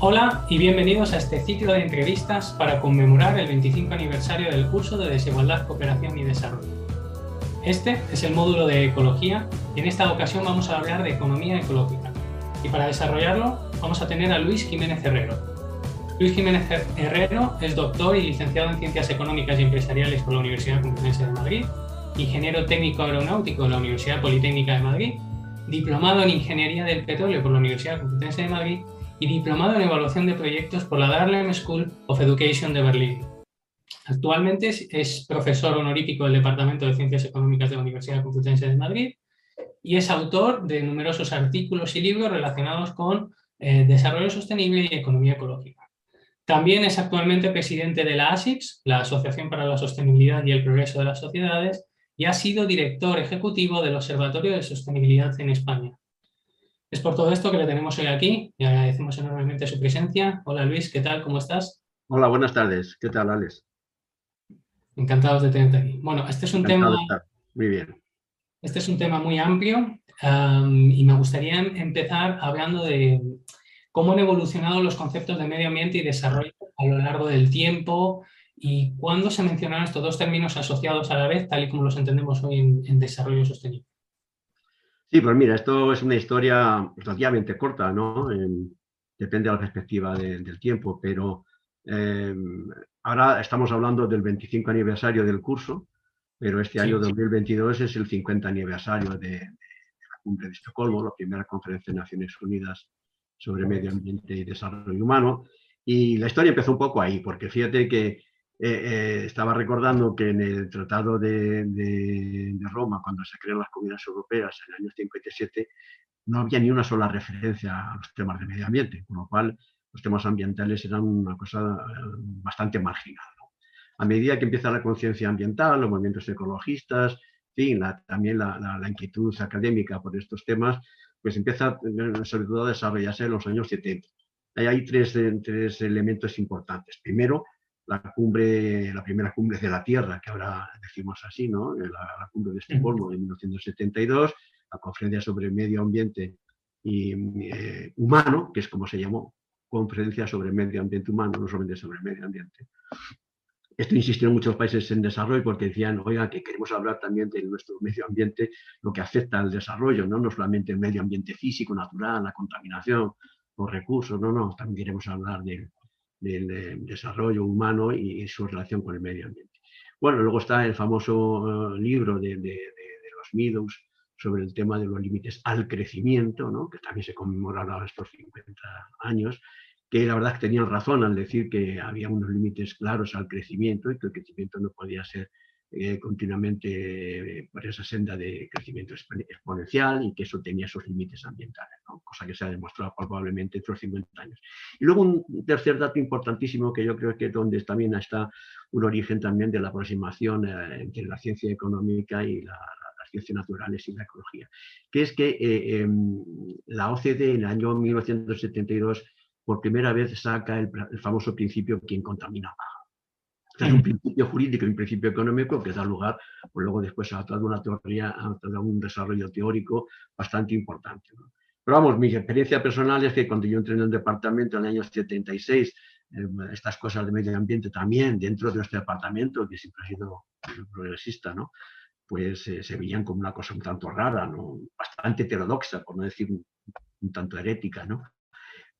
Hola y bienvenidos a este ciclo de entrevistas para conmemorar el 25 aniversario del curso de Desigualdad, Cooperación y Desarrollo. Este es el módulo de Ecología y en esta ocasión vamos a hablar de Economía Ecológica. Y para desarrollarlo vamos a tener a Luis Jiménez Herrero. Luis Jiménez Herrero es doctor y licenciado en Ciencias Económicas y Empresariales por la Universidad Complutense de Madrid, ingeniero técnico aeronáutico de la Universidad Politécnica de Madrid, diplomado en Ingeniería del Petróleo por la Universidad Complutense de Madrid y diplomado en evaluación de proyectos por la Dahlem School of Education de Berlín. Actualmente es profesor honorífico del Departamento de Ciencias Económicas de la Universidad Complutense de Madrid y es autor de numerosos artículos y libros relacionados con eh, desarrollo sostenible y economía ecológica. También es actualmente presidente de la ASICS, la Asociación para la Sostenibilidad y el Progreso de las Sociedades, y ha sido director ejecutivo del Observatorio de Sostenibilidad en España. Es por todo esto que le tenemos hoy aquí y agradecemos enormemente su presencia. Hola Luis, ¿qué tal? ¿Cómo estás? Hola, buenas tardes. ¿Qué tal, Alex? Encantados de tenerte aquí. Bueno, este es un tema... Muy bien. Este es un tema muy amplio y me gustaría empezar hablando de cómo han evolucionado los conceptos de medio ambiente y desarrollo a lo largo del tiempo y cuándo se mencionaron estos dos términos asociados a la vez, tal y como los entendemos hoy en desarrollo sostenible. Sí, pues mira, esto es una historia relativamente corta, ¿no? depende de la perspectiva del tiempo, pero em, ahora estamos hablando del 25 aniversario del curso, pero este año 2022 es el 50 aniversario de, de, la cumbre de Estocolmo, la primera conferencia de Naciones Unidas sobre medio ambiente y desarrollo humano. Y la historia empezó un poco ahí, porque fíjate que eh, eh, estaba recordando que en el Tratado de, Roma, cuando se crean las comunidades europeas en el año 57, no había ni una sola referencia a los temas de medio ambiente, con lo cual los temas ambientales eran una cosa eh, bastante marginal. A medida que empieza la conciencia ambiental, los movimientos ecologistas, fin, también la, inquietud académica por estos temas, pues empieza sobre todo a desarrollarse en los años 70. Ahí hay tres, tres elementos importantes. Primero, la cumbre, la primera cumbre de la Tierra, que ahora decimos así, ¿no? La, cumbre de Estocolmo de 1972, la conferencia sobre medio ambiente y eh, humano, que es como se llamó, conferencia sobre medio ambiente humano, no solamente sobre medio ambiente. Esto insistió en muchos países en desarrollo porque decían, oiga, que queremos hablar también de nuestro medio ambiente, lo que afecta al desarrollo, no, no solamente el medio ambiente físico, natural, la contaminación, los recursos, no, no, también queremos hablar de del desarrollo humano y, su relación con el medio ambiente. Bueno, luego está el famoso eh, libro de, los Meadows sobre el tema de los límites al crecimiento, ¿no? que también se conmemorará estos 50 años, que la verdad que tenían razón al decir que había unos límites claros al crecimiento y que el crecimiento no podía ser eh, continuamente eh, por esa senda de crecimiento exponencial y que eso tenía sus límites ambientales, cosa que se ha demostrado probablemente entre los 50 años. Y luego un tercer dato importantísimo que yo creo que es donde también está un origen también de la aproximación eh, entre la ciencia económica y las ciencias naturales y la ecología, que es que em, la OCDE en el año 1972 por primera vez saca el, el famoso principio quien contamina paga es un principio jurídico y un principio económico que da lugar, pues luego después a toda una teoría, a todo un desarrollo teórico bastante importante. Pero vamos, mi experiencia personal es que cuando yo entré en el departamento en el año 76, eh, estas cosas de medio ambiente también dentro de nuestro departamento, que siempre ha sido progresista, ¿no? pues eh, se veían como una cosa un tanto rara, ¿no? bastante heterodoxa, por no decir un, un tanto herética. ¿no?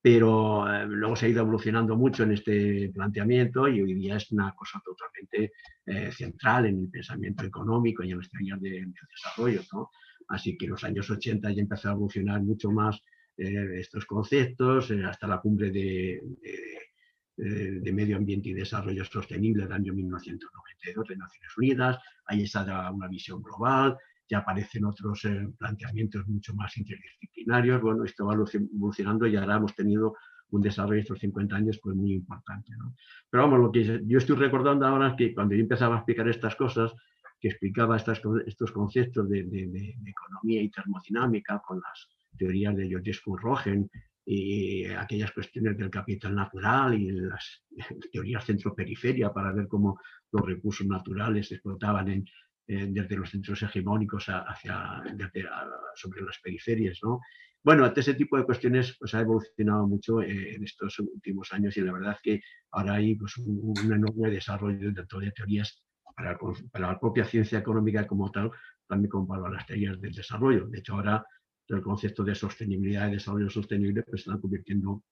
Pero eh, luego se ha ido evolucionando mucho en este planteamiento y hoy día es una cosa totalmente eh, central en el pensamiento económico y en los años de, desarrollo. ¿no? Así que en los años 80 ya empezó a evolucionar mucho más eh, estos conceptos, hasta la cumbre de, de, Medio Ambiente y Desarrollo Sostenible del año 1992 de Naciones Unidas. Ahí está una visión global, ya aparecen otros eh, planteamientos mucho más interdisciplinarios. Bueno, esto va evolucionando y ahora hemos tenido un desarrollo estos 50 años pues muy importante. Pero vamos, lo que yo estoy recordando ahora es que cuando yo empezaba a explicar estas cosas, que explicaba estas, estos conceptos de, economía y termodinámica con las teorías de Georges Rogen y aquellas cuestiones del capital natural y las teorías centro-periferia para ver cómo los recursos naturales se explotaban en, desde los centros hegemónicos hacia, sobre las periferias, ¿no? Bueno, ese tipo de cuestiones pues, ha evolucionado mucho eh, en estos últimos años y la verdad que ahora hay pues, un, enorme desarrollo dentro de teorías para, para, la propia ciencia económica como tal, también como para las teorías del desarrollo. De hecho, ahora el concepto de sostenibilidad y desarrollo sostenible pues, se están convirtiendo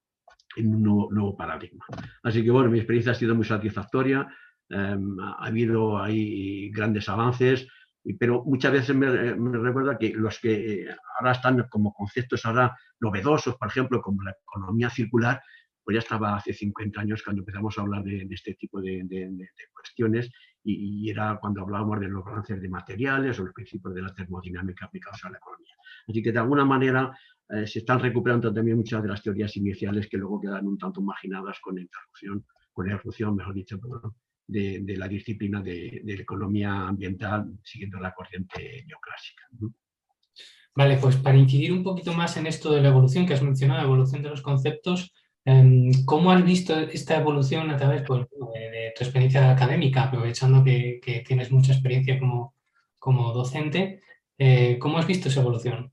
en un nuevo, paradigma. Así que bueno, mi experiencia ha sido muy satisfactoria, em, ha habido ahí grandes avances, pero muchas veces me, recuerda que los que eh, ahora están como conceptos ahora novedosos, por ejemplo, como la economía circular, pues ya estaba hace 50 años cuando empezamos a hablar de, este tipo de, cuestiones y, era cuando hablábamos de los balances de materiales o los principios de la termodinámica aplicados a la economía. Así que de alguna manera eh, se están recuperando también muchas de las teorías iniciales que luego quedan un tanto marginadas con la interrupción, con la evolución, mejor dicho, de, la disciplina de, economía ambiental siguiendo la corriente neoclásica. Vale, pues para incidir un poquito más en esto de la evolución que has mencionado, la evolución de los conceptos, em, ¿cómo has visto esta evolución a través pues, de, tu experiencia académica, aprovechando que, tienes mucha experiencia como, como docente? Eh, ¿Cómo has visto esa evolución?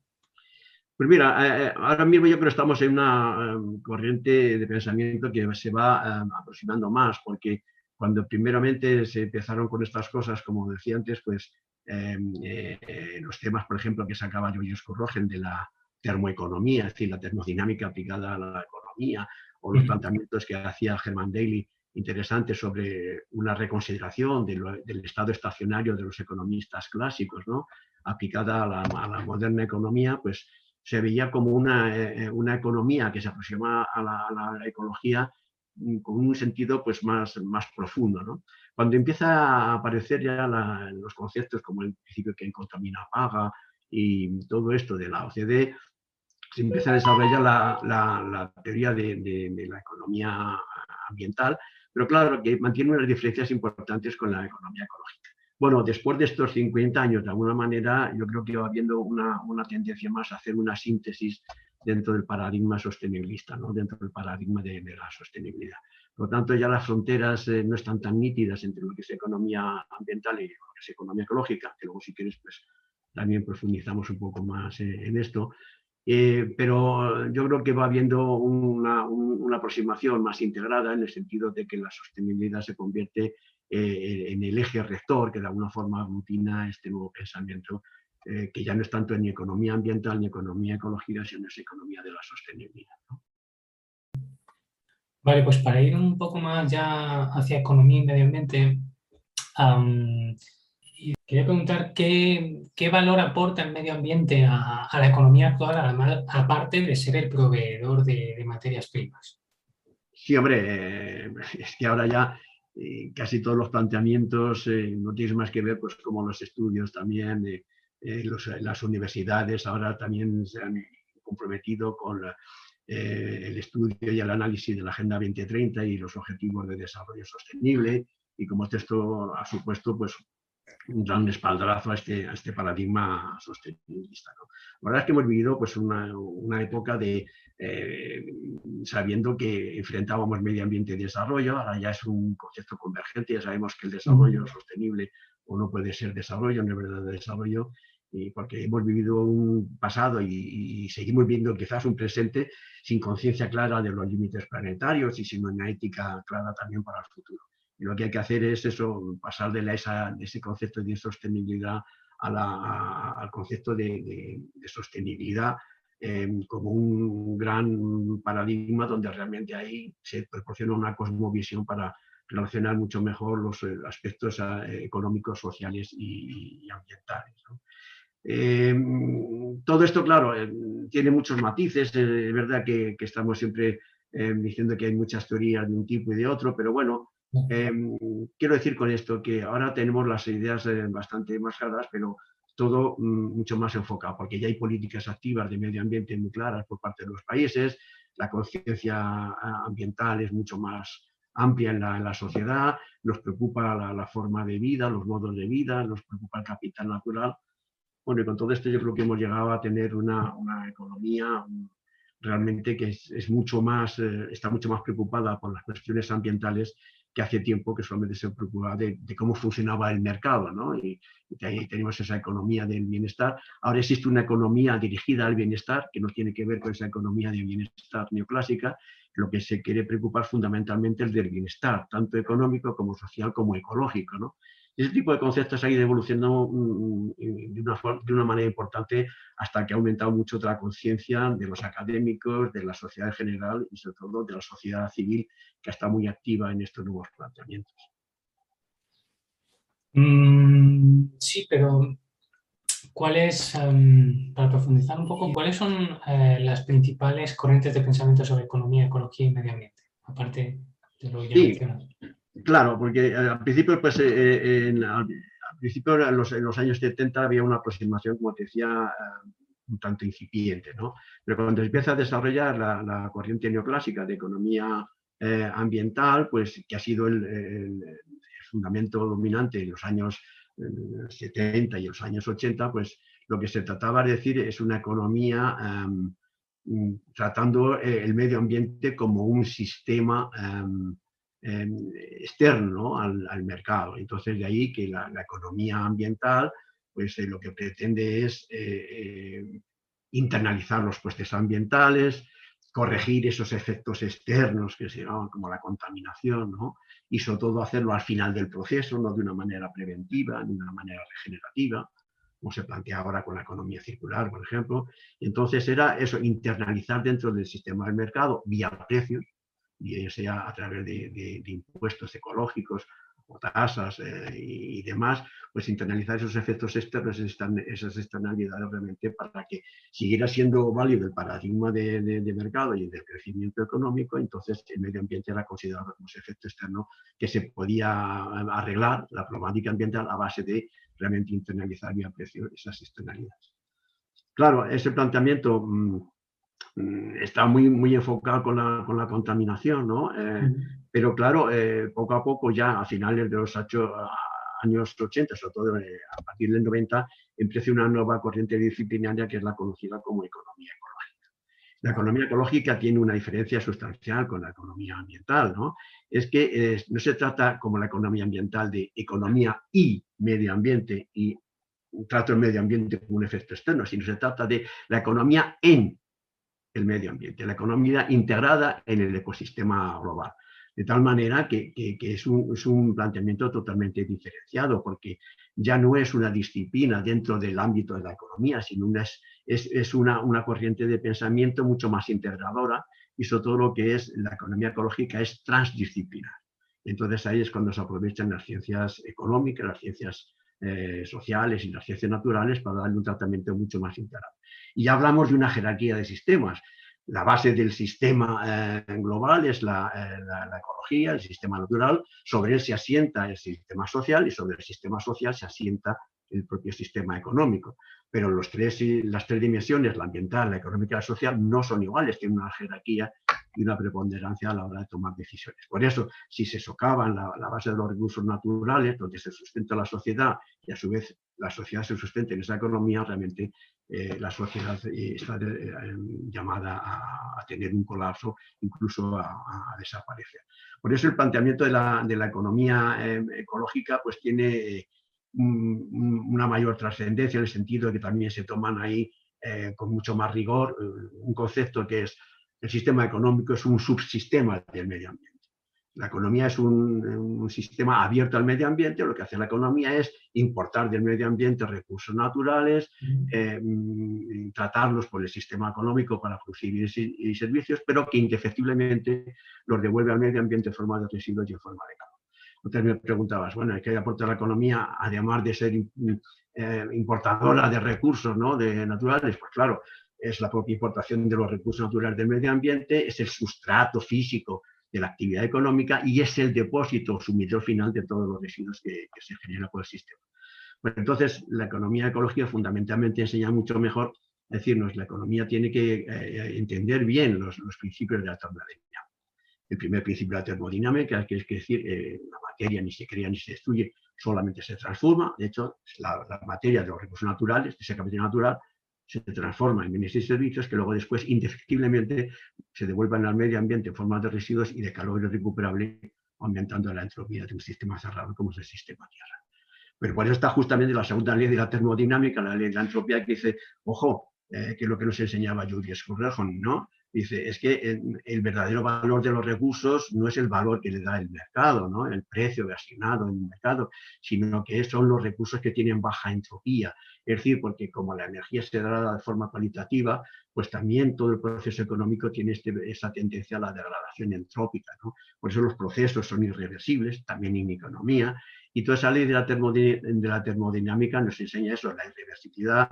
Pues mira, eh, eh, ahora mismo yo creo que estamos en una em, corriente de pensamiento que se va em, aproximando más, porque cuando primeramente se empezaron con estas cosas, como decía antes, pues em, eh, los temas, por ejemplo, que sacaba Joyce Corrogen de la termoeconomía, es decir, la termodinámica aplicada a la economía, o los planteamientos que hacía Herman Daly interesantes sobre una reconsideración del estado estacionario de los economistas clásicos, ¿no? aplicada a la, a la moderna economía, pues se veía como una, eh, una economía que se aproxima a la, a la ecología con un sentido pues, más, más profundo. ¿no? Cuando empieza a aparecer ya los conceptos como el principio que contamina paga y todo esto de la OCDE, se empieza a desarrollar la, la, teoría de, de, la economía ambiental, pero claro que mantiene unas diferencias importantes con la economía ecológica. Bueno, después de estos 50 años, de alguna manera, yo creo que va habiendo una, una tendencia más a hacer una síntesis dentro del paradigma sostenibilista, ¿no? dentro del paradigma de, la sostenibilidad. Por lo tanto, ya las fronteras eh, no están tan nítidas entre lo que es economía ambiental y lo que es economía ecológica, que luego si quieres pues también profundizamos un poco más eh, en esto. Eh, pero yo creo que va habiendo una, una, aproximación más integrada en el sentido de que la sostenibilidad se convierte en el eje rector que de alguna forma aglutina este nuevo pensamiento eh, que ya no es tanto ni economía ambiental ni economía ecológica, sino es economía de la sostenibilidad. Vale, pues para ir un poco más ya hacia economía y medio ambiente, quería preguntar qué, qué, valor aporta el medio ambiente a, la economía actual, aparte de ser el proveedor de, materias primas. Sí, hombre, eh, es que ahora ya eh, casi todos los planteamientos no tienen más que ver pues, como los estudios también eh, las universidades ahora también se han comprometido con eh, el estudio y el análisis de la Agenda 2030 y los Objetivos de Desarrollo Sostenible. Y como esto ha supuesto pues, un gran espaldarazo a este, a este paradigma sostenibilista. La verdad es que hemos vivido pues, una, una época de, eh, sabiendo que enfrentábamos medio ambiente y desarrollo, ahora ya es un concepto convergente, ya sabemos que el desarrollo sostenible o no puede ser desarrollo, no es verdad desarrollo, y porque hemos vivido un pasado y, seguimos viendo quizás un presente sin conciencia clara de los límites planetarios y sin una ética clara también para el futuro. Y lo que hay que hacer es eso, pasar de, la, esa, de ese concepto de sostenibilidad a la, al concepto de, sostenibilidad eh, como un gran paradigma donde realmente ahí se proporciona una cosmovisión para relacionar mucho mejor los eh, aspectos eh, económicos, sociales y, ambientales. Eh, todo esto, claro, eh, tiene muchos matices, eh, es verdad que, estamos siempre diciendo que hay muchas teorías de un tipo y de otro, pero bueno, quiero decir con esto que ahora tenemos las ideas bastante más claras, pero todo mm, mucho más enfocado, porque ya hay políticas activas de medio ambiente muy claras por parte de los países, la conciencia ambiental es mucho más amplia en la, sociedad, nos preocupa la, la, forma de vida, los modos de vida, nos preocupa el capital natural, bueno, y con todo esto yo creo que hemos llegado a tener una, economía realmente que es, mucho más, eh, está mucho más preocupada por las cuestiones ambientales que hace tiempo que solamente se preocupaba de, cómo funcionaba el mercado, ¿no? Y, ahí tenemos esa economía del bienestar. Ahora existe una economía dirigida al bienestar, que no tiene que ver con esa economía de bienestar neoclásica, lo que se quiere preocupar fundamentalmente es del bienestar, tanto económico como social como ecológico, ¿no? Ese tipo de conceptos ha ido evolucionando mm, mm, de una, de una manera importante hasta que ha aumentado mucho la conciencia de los académicos, de la sociedad en general y sobre todo de la sociedad civil que está muy activa en estos nuevos planteamientos. Mm, sí, pero ¿cuáles, em, para profundizar un poco, cuáles son eh, las principales corrientes de pensamiento sobre economía, ecología y medio ambiente? Aparte de lo ya mencionado. Claro, porque eh, al principio, pues, eh, eh, en, al principio en los, años 70 había una aproximación, como te decía, un tanto incipiente, ¿no? Pero cuando empieza a desarrollar la, corriente neoclásica de economía ambiental, pues que ha sido el, fundamento dominante en los años 70 y los años 80, pues lo que se trataba de decir es una economía em, mm, tratando el medio ambiente como un sistema em, Em, externo al, mercado. Entonces, de ahí que la, economía ambiental, pues eh, lo que pretende es eh, eh, internalizar los costes ambientales, corregir esos efectos externos que se llaman como la contaminación, ¿no? y sobre todo hacerlo al final del proceso, no de una manera preventiva, de una manera regenerativa, como se plantea ahora con la economía circular, por ejemplo. Entonces era eso, internalizar dentro del sistema del mercado vía precios, y sea a través de, impuestos ecológicos o tasas eh, y, demás, pues internalizar esos efectos externos, esas externalidades realmente para que siguiera siendo válido el paradigma de, mercado y del crecimiento económico, entonces el medio ambiente era considerado como ese efecto externo que se podía arreglar, la problemática ambiental, a base de realmente internalizar vía precio esas externalidades. Claro, ese planteamiento Mm, está muy, muy enfocado con la, con la contaminación, ¿no? Eh, pero claro, eh, poco a poco ya a finales de los años 80, sobre todo eh, a partir del 90, empieza una nueva corriente disciplinaria que es la conocida como economía ecológica. La economía ecológica tiene una diferencia sustancial con la economía ambiental, ¿no? Es que no se trata como la economía ambiental de economía y medio ambiente y trato el medio ambiente como un efecto externo, sino se trata de la economía en el medio ambiente, la economía integrada en el ecosistema global. De tal manera que, es, un, planteamiento totalmente diferenciado, porque ya no es una disciplina dentro del ámbito de la economía, sino una, es, una, corriente de pensamiento mucho más integradora y sobre todo lo que es la economía ecológica es transdisciplinar. Entonces ahí es cuando se aprovechan las ciencias económicas, las ciencias eh, sociales y las ciencias naturales para darle un tratamiento mucho más integrado. Y hablamos de una jerarquía de sistemas. La base del sistema eh, global es la, eh, la, ecología, el sistema natural, sobre él se asienta el sistema social y sobre el sistema social se asienta el propio sistema económico. Pero los tres, las tres dimensiones, la ambiental, la económica y la social, no son iguales, tienen una jerarquía y una preponderancia a la hora de tomar decisiones. Por eso, si se socavan la, la base de los recursos naturales, donde se sustenta la sociedad y a su vez la sociedad se sustenta en esa economía, realmente eh, la sociedad eh, está eh, llamada a, tener un colapso, incluso a, desaparecer. Por eso el planteamiento de la, economía ecológica pues tiene una mayor trascendencia en el sentido de que también se toman ahí con mucho más rigor un concepto que es el sistema económico es un subsistema del medio ambiente. La economía es un, sistema abierto al medio ambiente, lo que hace la economía es importar del medio ambiente recursos naturales, eh, mm, tratarlos por el sistema económico para producir bienes y, servicios, pero que indefectiblemente los devuelve al medio ambiente en forma de residuos y en forma de carbono. Entonces me preguntabas, bueno, ¿qué aporta la economía además de ser eh, importadora de recursos ¿no? de naturales? Pues claro, es la propia importación de los recursos naturales del medio ambiente, es el sustrato físico de la actividad económica y es el depósito sumidor final de todos los residuos que, se generan por el sistema. Pues entonces, la economía ecológica fundamentalmente enseña mucho mejor decirnos, la economía tiene que eh, entender bien los, principios de la termodinámica. El primer principio de la termodinámica, que es decir, eh, la materia ni se crea ni se destruye, solamente se transforma. De hecho, la, la materia de los recursos naturales, de ese capital natural, se transforma en bienes y servicios que luego después indefectiblemente se devuelvan al medio ambiente en forma de residuos y de calor irrecuperable aumentando la entropía de un sistema cerrado como es el sistema Tierra. Pero por eso está justamente la segunda ley de la termodinámica, la ley de la entropía, que dice, ojo, eh, que es lo que nos enseñaba Julius Skurrejon, ¿no? Dice, es que el, verdadero valor de los recursos no es el valor que le da el mercado, ¿no? el precio asignado en el mercado, sino que son los recursos que tienen baja entropía. Es decir, porque como la energía se da de forma cualitativa, pues también todo el proceso económico tiene este, esa tendencia a la degradación entrópica. ¿no? Por eso los procesos son irreversibles, también en economía, y toda esa ley de la, termodinámica nos enseña eso, la irreversibilidad,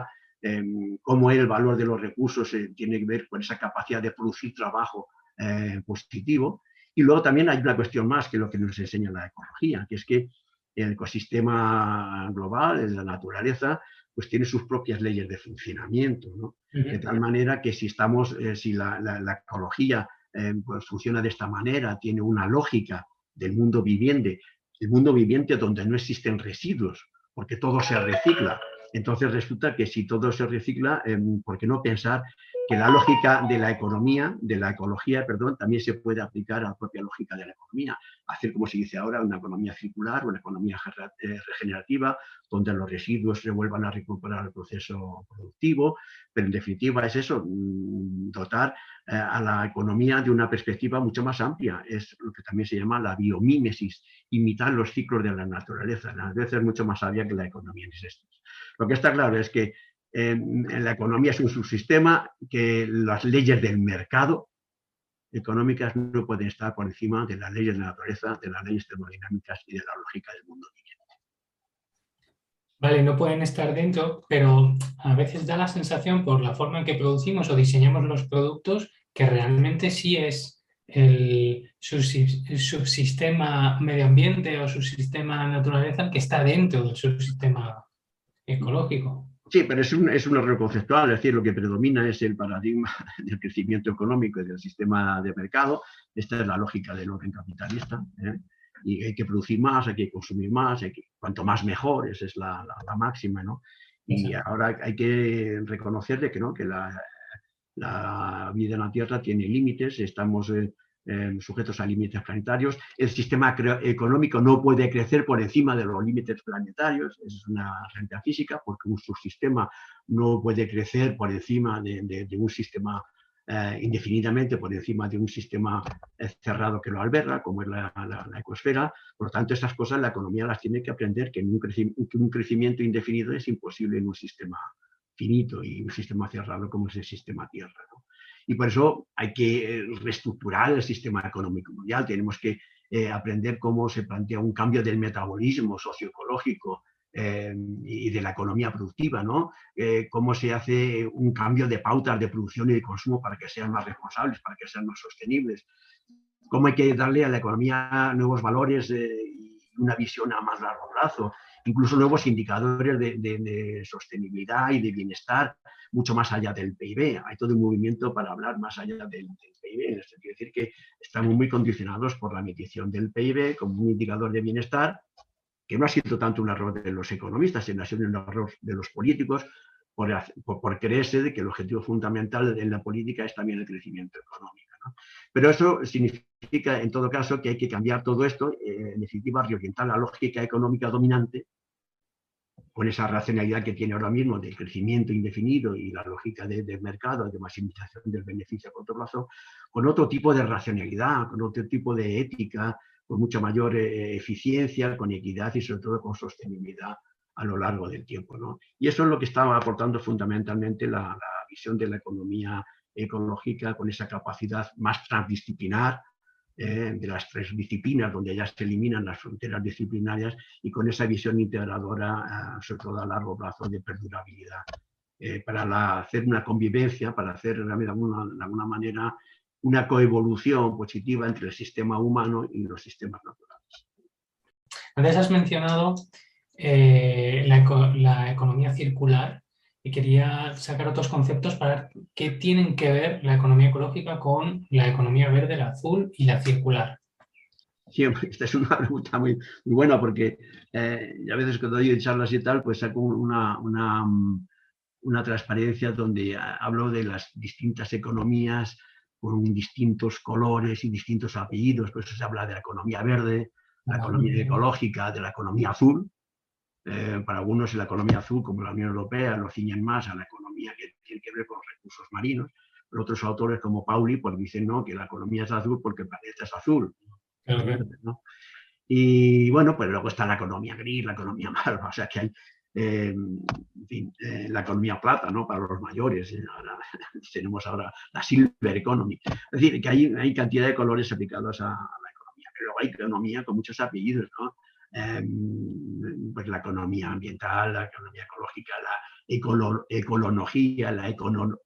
cómo el valor de los recursos eh, tiene que ver con esa capacidad de producir trabajo eh, positivo. Y luego también hay una cuestión más que lo que nos enseña la ecología, que es que el ecosistema global, la naturaleza, pues tiene sus propias leyes de funcionamiento, ¿no? De tal manera que si estamos, eh, si la, ecología pues funciona de esta manera, tiene una lógica del mundo viviente, el mundo viviente donde no existen residuos, porque todo se recicla, entonces resulta que si todo se recicla, em, ¿por qué no pensar que la lógica de la economía, de la ecología, perdón, también se puede aplicar a la propia lógica de la economía? Hacer, como se dice ahora, una economía circular, una economía eh, regenerativa, donde los residuos se vuelvan a recuperar el proceso productivo, pero en definitiva es eso, mm, dotar eh, a la economía de una perspectiva mucho más amplia. Es lo que también se llama la biomímesis, imitar los ciclos de la naturaleza. La naturaleza es mucho más sabia que la economía en ese lo que está claro es que en, la economía es un subsistema que las leyes del mercado económicas no pueden estar por encima de las leyes de la naturaleza, de las leyes termodinámicas y de la lógica del mundo. Vale, no pueden estar dentro, pero a veces da la sensación por la forma en que producimos o diseñamos los productos que realmente sí es el subsistema medio ambiente o subsistema naturaleza que está dentro del subsistema ecológico. Sí, pero es un, es un error conceptual, es decir, lo que predomina es el paradigma del crecimiento económico y del sistema de mercado. Esta es la lógica del orden capitalista. ¿eh? Y hay que producir más, hay que consumir más, hay que, cuanto más mejor, esa es la, la, máxima. ¿no? Y ahora hay que reconocer que, ¿no? que la, la vida en la Tierra tiene límites, estamos eh, Em, sujetos a límites planetarios. El sistema económico no puede crecer por encima de los límites planetarios, es una realidad física, porque un subsistema no puede crecer por encima de, un sistema eh, indefinidamente, por encima de un sistema eh, cerrado que lo alberga, como es la, ecosfera. Por lo tanto, estas cosas la economía las tiene que aprender, que, un, que un crecimiento indefinido es imposible en un sistema finito y un sistema cerrado como es el sistema Tierra. Y por eso hay que eh, reestructurar el sistema económico mundial. Tenemos que eh, aprender cómo se plantea un cambio del metabolismo socioecológico eh, y de la economía productiva, ¿no? cómo se hace un cambio de pautas de producción y de consumo para que sean más responsables, para que sean más sostenibles. Cómo hay que darle a la economía nuevos valores y una visión a más largo plazo incluso nuevos indicadores de, sostenibilidad y de bienestar mucho más allá del PIB. Hay todo un movimiento para hablar más allá del, PIB. Esto quiere decir que estamos muy condicionados por la medición del PIB como un indicador de bienestar, que no ha sido tanto un error de los economistas, sino ha sido un error de los políticos por, creerse de que el objetivo fundamental en la política es también el crecimiento económico. Pero eso significa, en todo caso, que hay que cambiar todo esto, eh, en definitiva, reorientar la lógica económica dominante con esa racionalidad que tiene ahora mismo del crecimiento indefinido y la lógica del mercado, de maximización del beneficio a corto plazo, con otro tipo de racionalidad, con otro tipo de ética, con mucha mayor eh, eficiencia, con equidad y sobre todo con sostenibilidad a lo largo del tiempo. ¿no? Y eso es lo que estaba aportando fundamentalmente la, la visión de la economía ecológica con esa capacidad más transdisciplinar eh, de las tres disciplinas, donde ya se eliminan las fronteras disciplinarias y con esa visión integradora, eh, sobre todo a largo plazo, de perdurabilidad. Eh, para hacer una convivencia, para hacer de alguna, manera una coevolución positiva entre el sistema humano y los sistemas naturales. Antes has mencionado la, la, economía circular y quería sacar otros conceptos para qué tienen que ver la economía ecológica con la economía verde, la azul y la circular. Sí, esta es una pregunta muy, buena porque eh, a veces cuando doy charlas y tal, pues saco una, una, transparencia donde hablo de las distintas economías con distintos colores y distintos apellidos, por eso se habla de la economía verde, la economía ecológica, de la economía azul. Eh, para algunos la economía azul, como la Unión Europea, lo ciñen más a la economía que tiene que ver con recursos marinos. Pero otros autores como Pauli pues dicen no, que la economía es azul porque el planeta es azul. Y bueno, pues luego está la economía gris, la economía marra, o sea que hay eh, eh, la economía plata, ¿no? Para los mayores. tenemos ahora la silver economy. Es decir, que hay, hay cantidad de colores aplicados a, la economía. Pero hay economía con muchos apellidos, ¿no? Em, pues la economía ambiental, la economía ecológica, la ecolonología, la economía,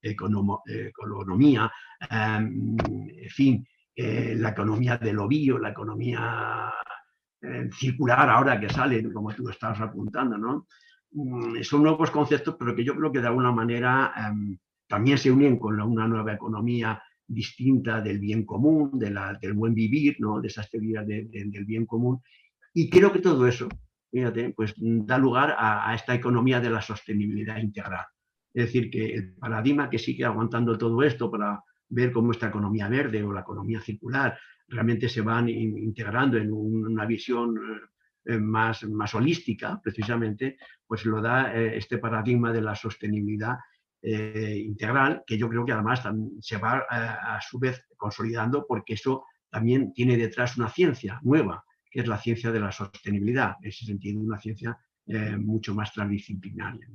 em, en fin, eh, la economía del ovío, la economía circular ahora que sale, como tú estabas apuntando, ¿no? Mm, son nuevos conceptos, pero que yo creo que de alguna manera em, también se unen con una nueva economía distinta del bien común, de la, del buen vivir, ¿no? de esas teorías del bien común. Y creo que todo eso, fíjate, pues da lugar a, esta economía de la sostenibilidad integral. Es decir, que el paradigma que sigue aguantando todo esto para ver cómo esta economía verde o la economía circular realmente se van integrando en una visión eh, eh, más, más holística, precisamente, pues lo da eh, este paradigma de la sostenibilidad integral, que yo creo que además se va a, su vez consolidando porque eso también tiene detrás una ciencia nueva, es la ciencia de la sostenibilidad, en ese sentido una ciencia mucho más transdisciplinaria.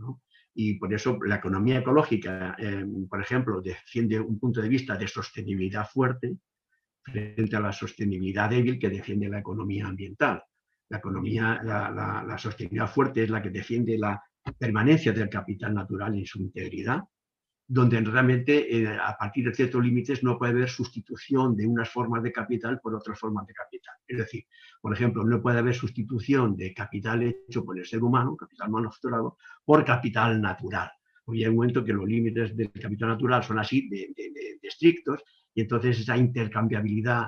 Y por eso la economía ecológica, por ejemplo, defiende un punto de vista de sostenibilidad fuerte frente a la sostenibilidad débil que defiende la economía ambiental. La economía, la, sostenibilidad fuerte es la que defiende la permanencia del capital natural en su integridad, donde realmente eh, a partir de ciertos límites no puede haber sustitución de unas formas de capital por otras formas de capital. Es decir, por ejemplo, no puede haber sustitución de capital hecho por el ser humano, capital manufacturado, por capital natural. Porque hay un momento que los límites del capital natural son así de, estrictos y entonces esa intercambiabilidad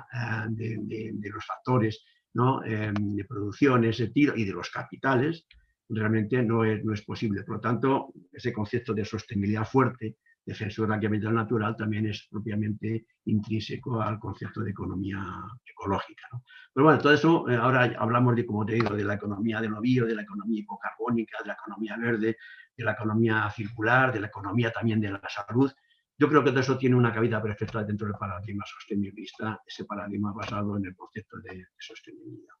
eh, de, los factores Em, de producción, ese tiro y de los capitales, realmente no es posible. Por lo tanto, ese concepto de sostenibilidad fuerte, defensora de capital natural, también es propiamente intrínseco al concepto de economía ecológica. Pero bueno, todo eso, eh, ahora hablamos de, como te digo, de la economía del ovío, de la economía hipocarbónica, de la economía verde, de la economía circular, de la economía también de la salud, yo creo que todo eso tiene una cabida perfecta dentro del paradigma sostenibilista, ese paradigma basado en el concepto de, sostenibilidad.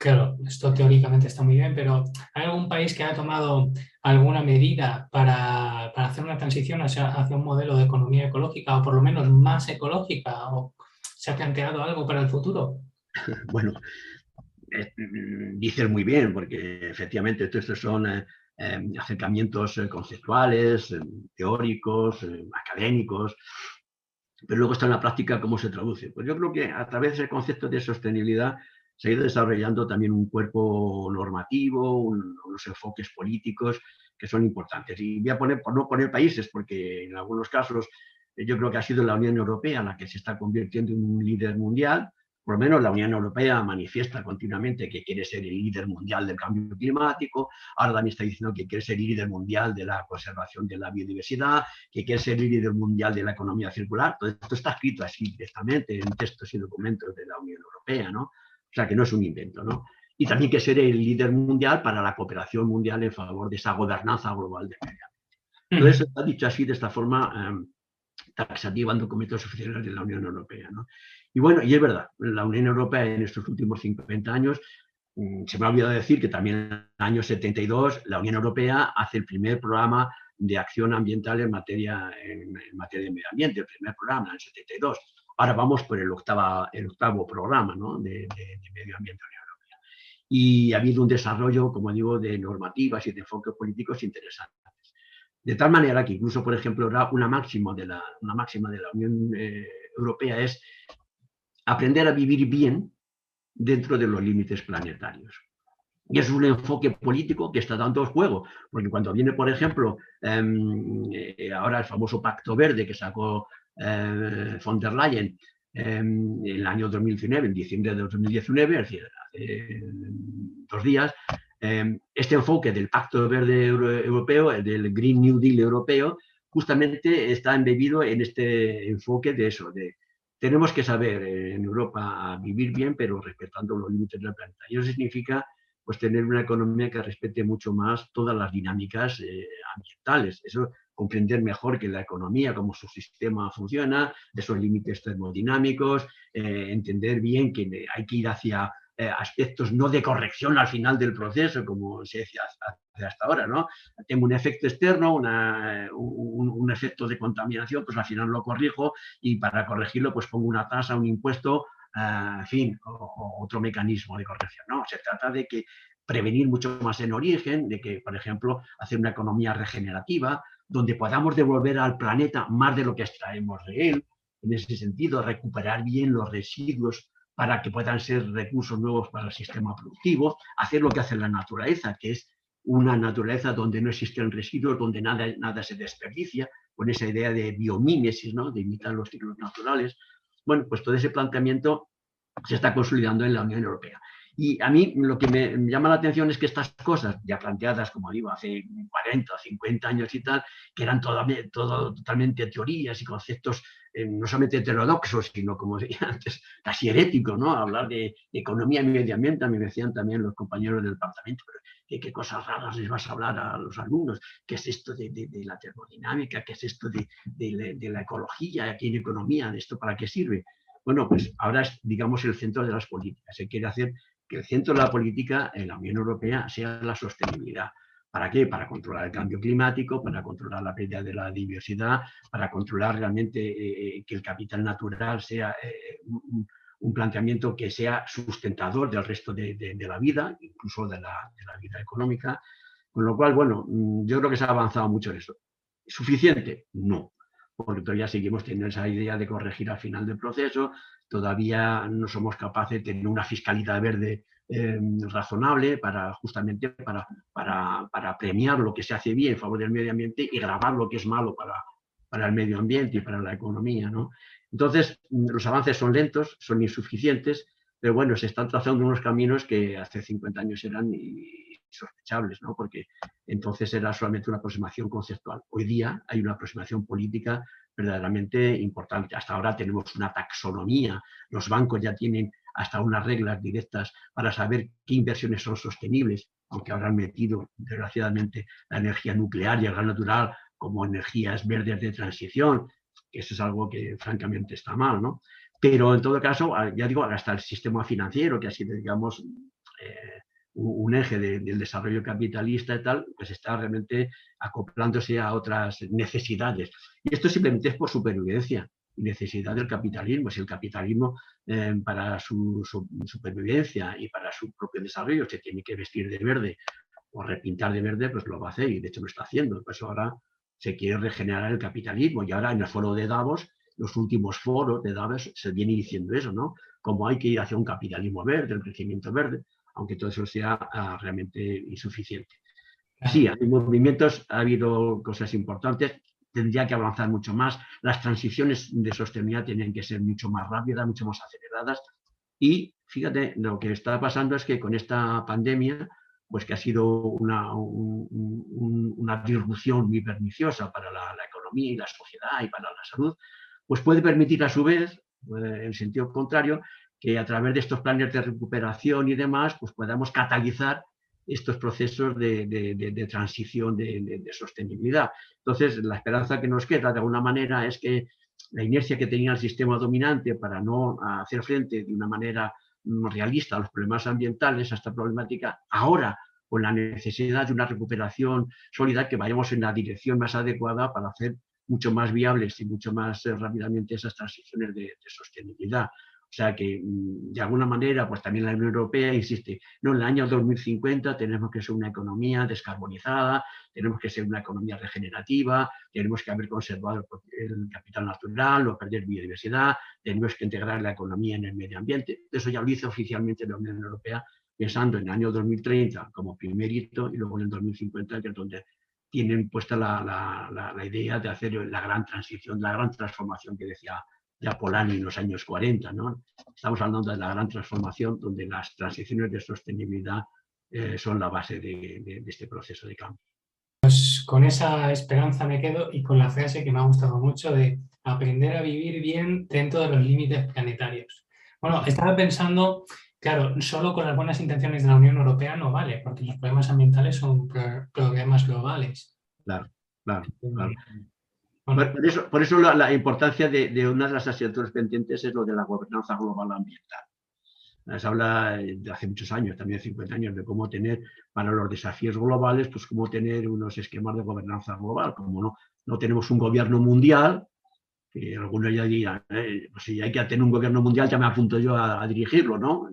Claro, esto teóricamente está muy bien, pero ¿hay algún país que ha tomado alguna medida para, hacer una transición hacia, hacia, un modelo de economía ecológica o por lo menos más ecológica? ¿O se ha planteado algo para el futuro? Bueno, eh, mm, dices muy bien, porque efectivamente estos son eh, Em, acercamientos eh, conceptuales, em, teóricos, em, académicos, pero luego está en la práctica cómo se traduce. Pues yo creo que a través del concepto de sostenibilidad se ha ido desarrollando también un cuerpo normativo, unos enfoques políticos que son importantes. Y voy a poner, por no poner países, porque en algunos casos eh, yo creo que ha sido la Unión Europea la que se está convirtiendo en un líder mundial, por lo menos la Unión Europea manifiesta continuamente que quiere ser el líder mundial del cambio climático, ahora también está diciendo que quiere ser el líder mundial de la conservación de la biodiversidad, que quiere ser el líder mundial de la economía circular. Todo esto está escrito así directamente en textos y documentos de la Unión Europea, ¿no? O sea, que no es un invento, ¿no? Y también quiere ser el líder mundial para la cooperación mundial en favor de esa gobernanza global de medio ambiente. Eso está dicho así, de esta forma em, taxativa en documentos oficiales de la Unión Europea, ¿no? Y bueno, y es verdad, la Unión Europea en estos últimos 50 años, mm, se me ha olvidado decir que también en el año 72 la Unión Europea hace el primer programa de acción ambiental en materia, en, materia de medio ambiente, el primer programa en el 72. Ahora vamos por el, octavo programa de, medio ambiente de la Europea. Y ha habido un desarrollo, como digo, de normativas y de enfoques políticos interesantes. De tal manera que incluso, por ejemplo, una máxima de la, una máxima de Unión eh, Europea es aprender a vivir bien dentro de los límites planetarios. Y es un enfoque político que está dando juego, porque cuando viene, por ejemplo, em, eh, ahora el famoso Pacto Verde que sacó eh, von der Leyen em, en el año 2019, en diciembre de 2019, es decir, hace dos días, em, este enfoque del Pacto Verde Europeo, del Green New Deal europeo, justamente está embebido en este enfoque de eso, de tenemos que saber en Europa vivir bien, pero respetando los límites del planeta. Y eso significa pues tener una economía que respete mucho más todas las dinámicas eh, ambientales. Eso comprender mejor que la economía, cómo su sistema funciona, esos límites termodinámicos, eh, entender bien que hay que ir hacia eh, aspectos no de corrección al final del proceso, como se decía hasta ahora, ¿no? Tengo un efecto externo, un, efecto de contaminación, pues al final lo corrijo y para corregirlo pues pongo una tasa, un impuesto, eh, en fin, otro mecanismo de corrección, ¿no? Se trata de que prevenir mucho más en origen, de que, por ejemplo, hacer una economía regenerativa, donde podamos devolver al planeta más de lo que extraemos de él, en ese sentido, recuperar bien los residuos para que puedan ser recursos nuevos para el sistema productivo, hacer lo que hace la naturaleza, que es una naturaleza donde no existen residuos, donde nada, nada se desperdicia, con esa idea de biomímesis, ¿no? de imitar los ciclos naturales. Bueno, pues todo ese planteamiento se está consolidando en la Unión Europea. Y a mí lo que me llama la atención es que estas cosas, ya planteadas, como digo, hace 40 o 50 años y tal, que eran todo, todo totalmente teorías y conceptos eh, no solamente heterodoxos, sino, como decía antes, casi heréticos, ¿no? Hablar de, economía y medio ambiente, me decían también los compañeros del departamento, pero ¿qué, cosas raras les vas a hablar a los alumnos? ¿Qué es esto de, la termodinámica? ¿Qué es esto de, la ecología aquí en economía? ¿De esto para qué sirve? Bueno, pues ahora es, digamos, el centro de las políticas. Se quiere hacer que el centro de la política en la Unión Europea sea la sostenibilidad. ¿Para qué? Para controlar el cambio climático, para controlar la pérdida de la diversidad, para controlar realmente eh, eh, que el capital natural sea eh, un, planteamiento que sea sustentador del resto de, la vida, incluso de la, vida económica. Con lo cual, bueno, mm, yo creo que se ha avanzado mucho en eso. ¿Suficiente? No, porque todavía seguimos teniendo esa idea de corregir al final del proceso, todavía no somos capaces de tener una fiscalidad verde Em, razonable para justamente para, para, premiar lo que se hace bien en favor del medio ambiente y grabar lo que es malo para, para el medio ambiente y para la economía. ¿no? Entonces, mm, los avances son lentos, son insuficientes, pero bueno, se están trazando unos caminos que hace 50 años eran insospechables, ¿no? porque entonces era solamente una aproximación conceptual. Hoy día hay una aproximación política verdaderamente importante. Hasta ahora tenemos una taxonomía, los bancos ya tienen hasta unas reglas directas para saber qué inversiones son sostenibles, aunque habrán metido, desgraciadamente, la energía nuclear y el gas natural como energías verdes de transición, que eso es algo que francamente está mal, ¿no? Pero en todo caso, ah, ya digo, hasta el sistema financiero, que ha sido, digamos, eh, un eje del desarrollo capitalista y tal, pues está realmente acoplándose a otras necesidades. Y esto simplemente es por supervivencia necesidad del capitalismo. Si el capitalismo eh, para su, supervivencia y para su propio desarrollo se tiene que vestir de verde o repintar de verde, pues lo va a hacer y de hecho lo está haciendo. Por eso ahora se quiere regenerar el capitalismo y ahora en el foro de Davos, los últimos foros de Davos se viene diciendo eso, ¿no? Como hay que ir hacia un capitalismo verde, el crecimiento verde, aunque todo eso sea ah, realmente insuficiente. Sí, hay movimientos, ha habido cosas importantes tendría que avanzar mucho más, las transiciones de sostenibilidad tienen que ser mucho más rápidas, mucho más aceleradas. Y fíjate, lo que está pasando es que con esta pandemia, pues que ha sido una, una disrupción muy perniciosa para la, economía y la sociedad y para la salud, pues puede permitir a su vez, eh, en sentido contrario, que a través de estos planes de recuperación y demás, pues podamos catalizar estos procesos de, transición de, sostenibilidad. Entonces, la esperanza que nos queda de alguna manera es que la inercia que tenía el sistema dominante para no hacer frente de una manera realista a los problemas ambientales, a esta problemática, ahora con la necesidad de una recuperación sólida, que vayamos en la dirección más adecuada para hacer mucho más viables y mucho más eh, rápidamente esas transiciones de, sostenibilidad. O sea que, mm, de alguna manera, pues también la Unión Europea insiste, no, en el año 2050 tenemos que ser una economía descarbonizada, tenemos que ser una economía regenerativa, tenemos que haber conservado el capital natural, no perder biodiversidad, tenemos que integrar la economía en el medio ambiente. Eso ya lo dice oficialmente la Unión Europea, pensando en el año 2030 como primer hito y luego en el 2050, que es donde tienen puesta la, la idea de hacer la gran transición, la gran transformación que decía ya Polanyi en los años 40. ¿no? Estamos hablando de la gran transformación donde las transiciones de sostenibilidad eh, son la base de, este proceso de cambio. Pues con esa esperanza me quedo y con la frase que me ha gustado mucho de aprender a vivir bien dentro de los límites planetarios. Bueno, estaba pensando, claro, solo con las buenas intenciones de la Unión Europea no vale, porque los problemas ambientales son problemas globales. Claro, claro, Por, eso, por eso la, importancia de, una de las asignaturas pendientes es lo de la gobernanza global ambiental. Se habla de hace muchos años, también 50 años, de cómo tener para los desafíos globales, pues cómo tener unos esquemas de gobernanza global. Como no, no tenemos un gobierno mundial, que algunos ya digan, eh, pues si hay que tener un gobierno mundial, ya me apunto yo a, dirigirlo, ¿no?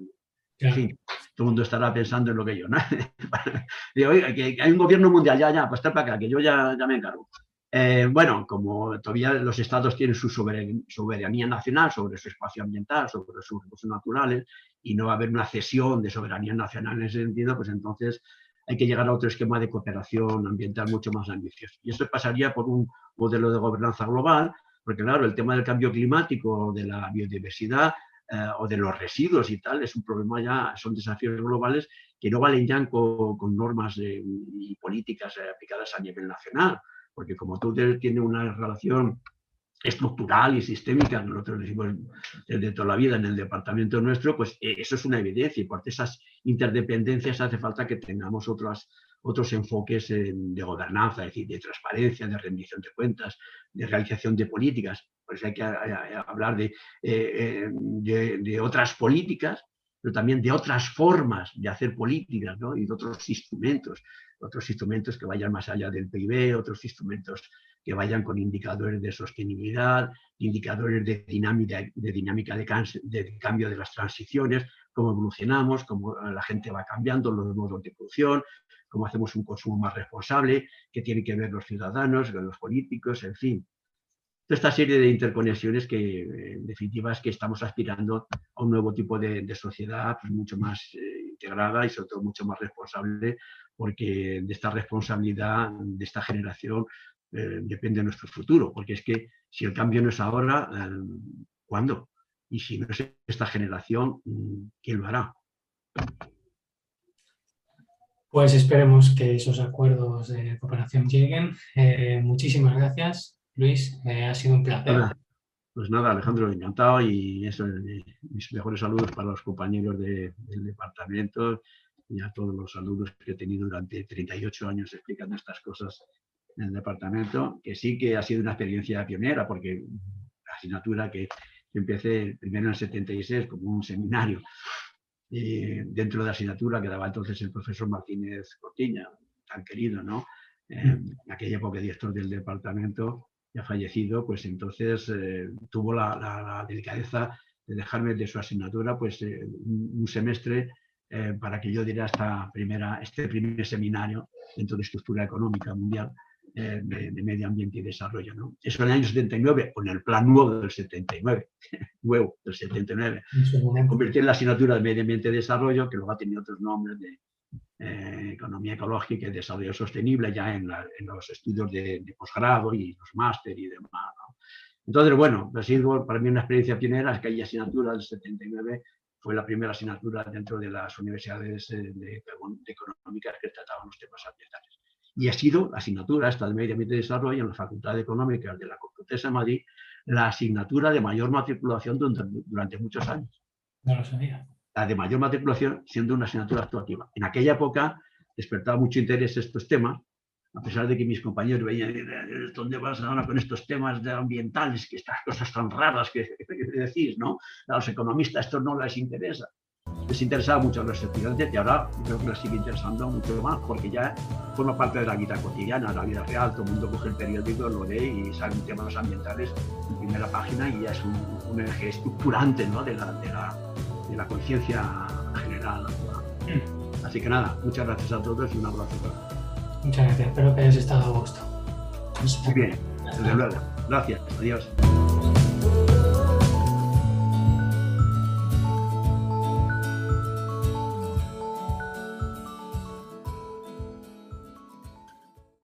En fin, todo el mundo estará pensando en lo que yo, ¿no? Digo, oiga, que hay un gobierno mundial, ya, ya, pues está para acá, que yo ya, ya me encargo. Eh, bueno, como todavía los estados tienen su soberanía nacional sobre su espacio ambiental, sobre sus recursos naturales, y no va a haber una cesión de soberanía nacional en ese sentido, pues entonces hay que llegar a otro esquema de cooperación ambiental mucho más ambicioso. Y eso pasaría por un modelo de gobernanza global porque claro, el tema del cambio climático, de la biodiversidad eh, o de los residuos y tal, es un problema ya, son desafíos globales que no valen ya con, normas y políticas eh, aplicadas a nivel nacional, porque como tú tienes una relación estructural y sistémica, nosotros decimos desde toda la vida en el departamento nuestro, pues eh, eso es una evidencia y por esas interdependencias hace falta que tengamos otros enfoques de gobernanza, es decir, de transparencia, de rendición de cuentas, de realización de políticas. Por eso hay que hablar eh, eh, de, de, otras políticas, pero también de otras formas de hacer políticas ¿no? y de otros instrumentos, otros instrumentos que vayan más allá del PIB, otros instrumentos que vayan con indicadores de sostenibilidad, indicadores de dinámica, de, de, de cambio de las transiciones, cómo evolucionamos, cómo la gente va cambiando, los modos de producción, cómo hacemos un consumo más responsable, qué tienen que ver los ciudadanos, los políticos, en fin. Esta serie de interconexiones que, en definitiva, es que estamos aspirando a un nuevo tipo de, sociedad pues, mucho más eh, integrada y sobre todo mucho más responsable, porque de esta responsabilidad de esta generación eh, depende nuestro futuro, porque es que si el cambio no es ahora, eh, ¿cuándo? Y si no es esta generación, ¿quién lo hará? Pues esperemos que esos acuerdos de cooperación lleguen. Eh, muchísimas gracias, Luis. Eh, ha sido un placer. Pues nada, Alejandro, encantado y eso, eh, mis mejores saludos para los compañeros del departamento y a todos los saludos que he tenido durante 38 años explicando estas cosas en el departamento, que sí que ha sido una experiencia pionera, porque la asignatura que empecé primero en el 76 como un seminario dentro de la asignatura que daba entonces el profesor Martínez Cortiña, tan querido, ¿no? en aquella época director del departamento, ya fallecido, pues entonces eh, tuvo la, delicadeza de dejarme de su asignatura pues eh, un, semestre eh, para que yo diera esta primera, este primer seminario dentro de estructura económica mundial de, medio ambiente y desarrollo. ¿no? Eso en el año 79, con el plan nuevo del 79, nuevo del 79, convirtió en la asignatura de medio ambiente y desarrollo, que luego ha tenido otros nombres de eh, economía ecológica y desarrollo sostenible ya en, los estudios de, posgrado y los máster y demás. Entonces, bueno, ha sido para mí una experiencia pionera, es que aquella asignatura del 79 fue la primera asignatura dentro de las universidades eh, de, de económicas que trataban los temas ambientales y ha sido la asignatura esta de Medio Ambiente y Desarrollo en la Facultad de Económicas de la Complutense de Madrid, la asignatura de mayor matriculación durante, muchos años. No lo sabía. La de mayor matriculación siendo una asignatura actuativa. En aquella época despertaba mucho interés estos temas, a pesar de que mis compañeros veían, ¿dónde vas ahora con estos temas de ambientales, que estas cosas tan raras que, decís, ¿no? A los economistas esto no les interesa les interesaba mucho a los estudiantes y ahora creo que les sigue interesando mucho más porque ya forma parte de la vida cotidiana, la vida real. Todo el mundo coge el periódico, lo lee y salen temas ambientales en primera página y ya es un, eje estructurante ¿no? de la, de la, de la conciencia general. Así que nada, muchas gracias a todos y un abrazo Muchas gracias, espero que hayas estado a gusto. Muy bien, desde luego. Gracias, adiós.